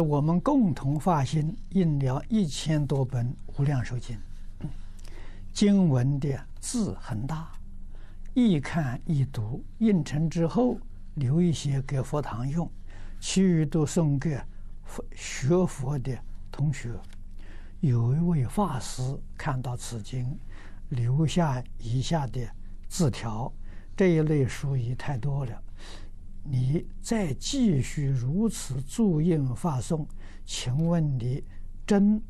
我们共同发心印了一千多本《无量寿经》，经文的字很大，易看易读。印成之后，留一些给佛堂用，其余都送给佛学佛的同学。有一位法师看到此经，留下以下的字条：这一类书籍太多了。你再继续如此注印发送，请问你真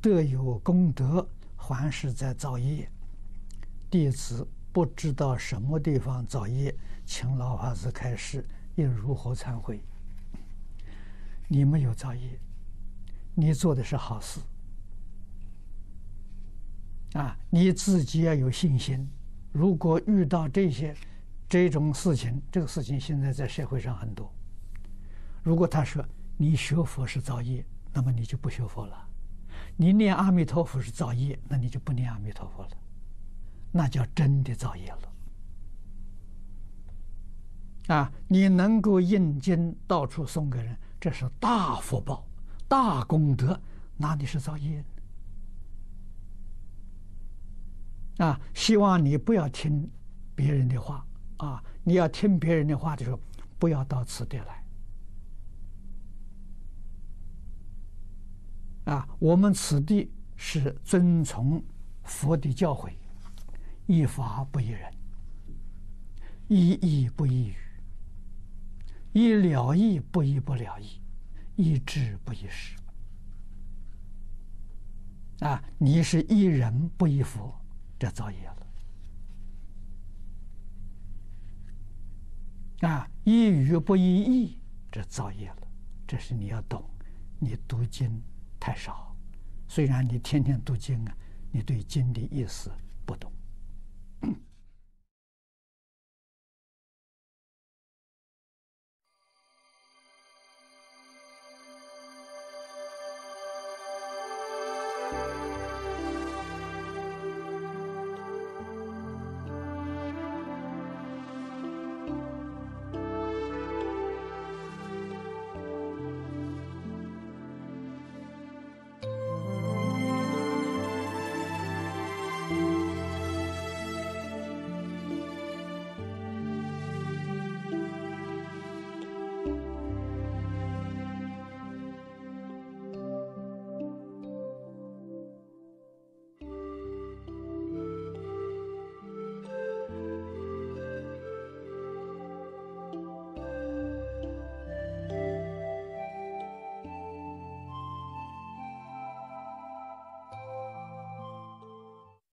得有功德，还是在造业？弟子不知道什么地方造业，请老法师开示，又如何忏悔？你没有造业，你做的是好事啊！你自己要有信心。如果遇到这些，这种事情，这个事情现在在社会上很多。如果他说你学佛是造业，那么你就不学佛了；你念阿弥陀佛是造业，那你就不念阿弥陀佛了，那叫真的造业了。啊，你能够印经到处送给人，这是大福报、大功德，哪里是造业？啊，希望你不要听别人的话。啊！你要听别人的话的时候，不要到此地来。啊，我们此地是遵从佛的教诲，一法不依人，一义不依语，一了义不依不了义，依智不一识。啊，你是一人不依佛，这造业了。啊，一语不一义，这造业了。这是你要懂。你读经太少，虽然你天天读经啊，你对经的意思